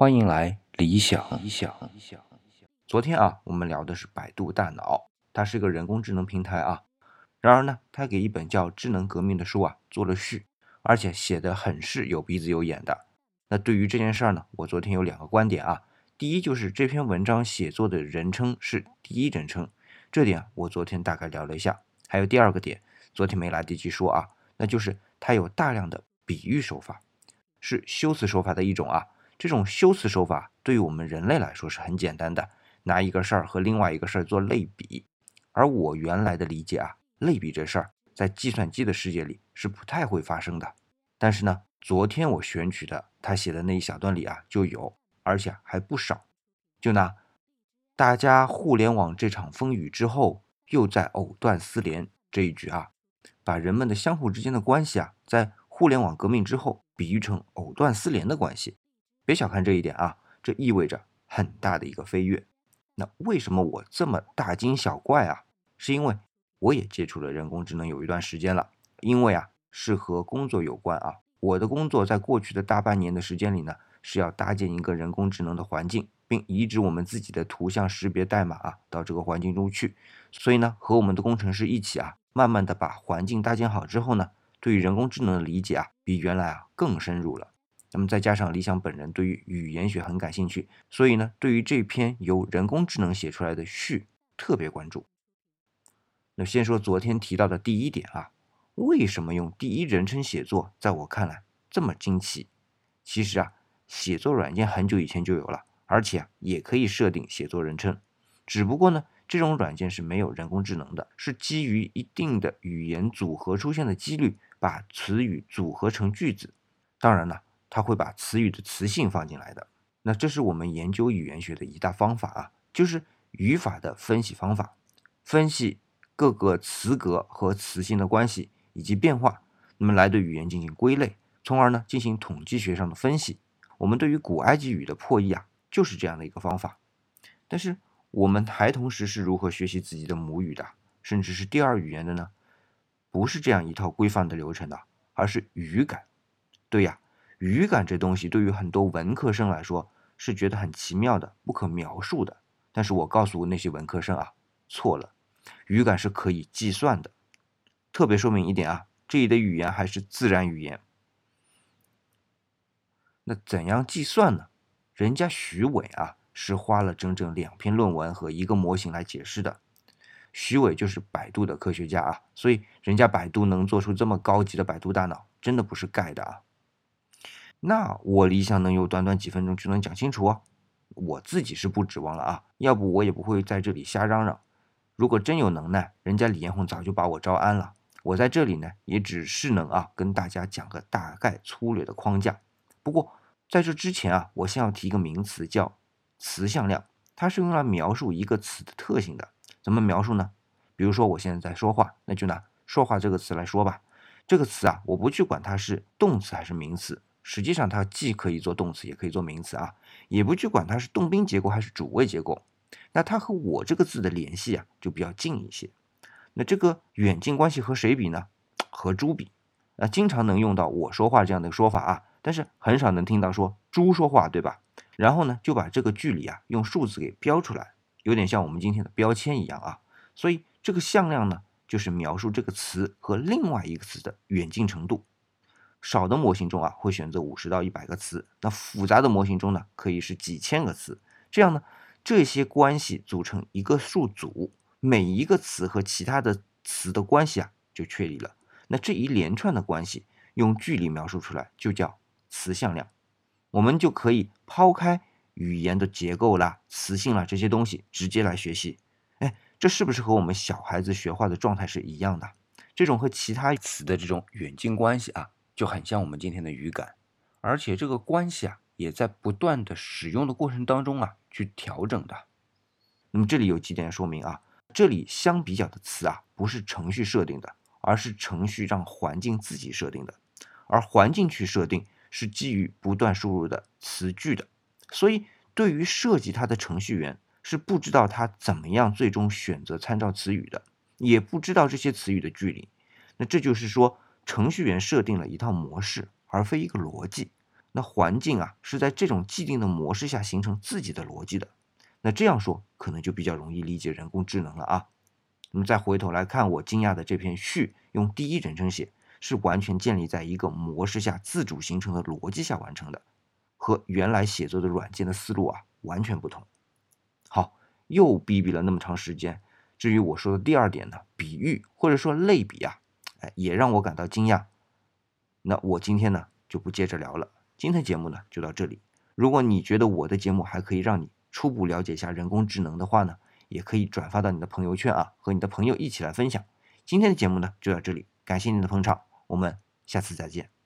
欢迎来理想。理想。理想昨天啊，我们聊的是百度大脑，它是一个人工智能平台啊。然而呢，它给一本叫《智能革命》的书啊做了序，而且写的很是有鼻子有眼的。那对于这件事儿呢，我昨天有两个观点啊。第一就是这篇文章写作的人称是第一人称，这点我昨天大概聊了一下。还有第二个点，昨天没来得及说啊，那就是它有大量的比喻手法，是修辞手法的一种啊。这种修辞手法对于我们人类来说是很简单的，拿一个事儿和另外一个事儿做类比。而我原来的理解啊，类比这事儿在计算机的世界里是不太会发生的。但是呢，昨天我选取的他写的那一小段里啊就有，而且还不少。就拿大家互联网这场风雨之后又在藕断丝连这一句啊，把人们的相互之间的关系啊，在互联网革命之后比喻成藕断丝连的关系。别小看这一点啊，这意味着很大的一个飞跃。那为什么我这么大惊小怪啊？是因为我也接触了人工智能有一段时间了。因为啊，是和工作有关啊。我的工作在过去的大半年的时间里呢，是要搭建一个人工智能的环境，并移植我们自己的图像识别代码啊到这个环境中去。所以呢，和我们的工程师一起啊，慢慢的把环境搭建好之后呢，对于人工智能的理解啊，比原来啊更深入了。那么再加上理想本人对于语言学很感兴趣，所以呢，对于这篇由人工智能写出来的序特别关注。那先说昨天提到的第一点啊，为什么用第一人称写作，在我看来这么惊奇？其实啊，写作软件很久以前就有了，而且啊也可以设定写作人称，只不过呢，这种软件是没有人工智能的，是基于一定的语言组合出现的几率，把词语组合成句子。当然了。它会把词语的词性放进来的，那这是我们研究语言学的一大方法啊，就是语法的分析方法，分析各个词格和词性的关系以及变化，那么来对语言进行归类，从而呢进行统计学上的分析。我们对于古埃及语的破译啊，就是这样的一个方法。但是我们孩童时是如何学习自己的母语的，甚至是第二语言的呢？不是这样一套规范的流程的，而是语感。对呀。语感这东西对于很多文科生来说是觉得很奇妙的、不可描述的。但是我告诉那些文科生啊，错了，语感是可以计算的。特别说明一点啊，这里的语言还是自然语言。那怎样计算呢？人家徐伟啊是花了整整两篇论文和一个模型来解释的。徐伟就是百度的科学家啊，所以人家百度能做出这么高级的百度大脑，真的不是盖的啊。那我理想能有短短几分钟就能讲清楚，我自己是不指望了啊，要不我也不会在这里瞎嚷嚷。如果真有能耐，人家李彦宏早就把我招安了。我在这里呢，也只是能啊跟大家讲个大概粗略的框架。不过在这之前啊，我先要提一个名词，叫词向量，它是用来描述一个词的特性的。怎么描述呢？比如说我现在在说话，那就拿说话这个词来说吧。这个词啊，我不去管它是动词还是名词。实际上，它既可以做动词，也可以做名词啊，也不去管它是动宾结构还是主谓结构。那它和我这个字的联系啊，就比较近一些。那这个远近关系和谁比呢？和猪比。啊经常能用到我说话这样的说法啊，但是很少能听到说猪说话，对吧？然后呢，就把这个距离啊用数字给标出来，有点像我们今天的标签一样啊。所以这个向量呢，就是描述这个词和另外一个词的远近程度。少的模型中啊，会选择五十到一百个词；那复杂的模型中呢，可以是几千个词。这样呢，这些关系组成一个数组，每一个词和其他的词的关系啊，就确立了。那这一连串的关系用距离描述出来，就叫词向量。我们就可以抛开语言的结构啦、词性啦这些东西，直接来学习。哎，这是不是和我们小孩子学话的状态是一样的？这种和其他词的这种远近关系啊？就很像我们今天的语感，而且这个关系啊，也在不断的使用的过程当中啊，去调整的。那么这里有几点说明啊，这里相比较的词啊，不是程序设定的，而是程序让环境自己设定的，而环境去设定是基于不断输入的词句的。所以对于设计它的程序员是不知道它怎么样最终选择参照词语的，也不知道这些词语的距离。那这就是说。程序员设定了一套模式，而非一个逻辑，那环境啊是在这种既定的模式下形成自己的逻辑的。那这样说可能就比较容易理解人工智能了啊。那么再回头来看我惊讶的这篇序，用第一人称写，是完全建立在一个模式下自主形成的逻辑下完成的，和原来写作的软件的思路啊完全不同。好，又逼逼了那么长时间。至于我说的第二点呢，比喻或者说类比啊，哎，也让我感到惊讶。那我今天呢就不接着聊了，今天节目呢就到这里。如果你觉得我的节目还可以让你初步了解一下人工智能的话呢，也可以转发到你的朋友圈啊，和你的朋友一起来分享。今天的节目呢就到这里，感谢您的捧场，我们下次再见。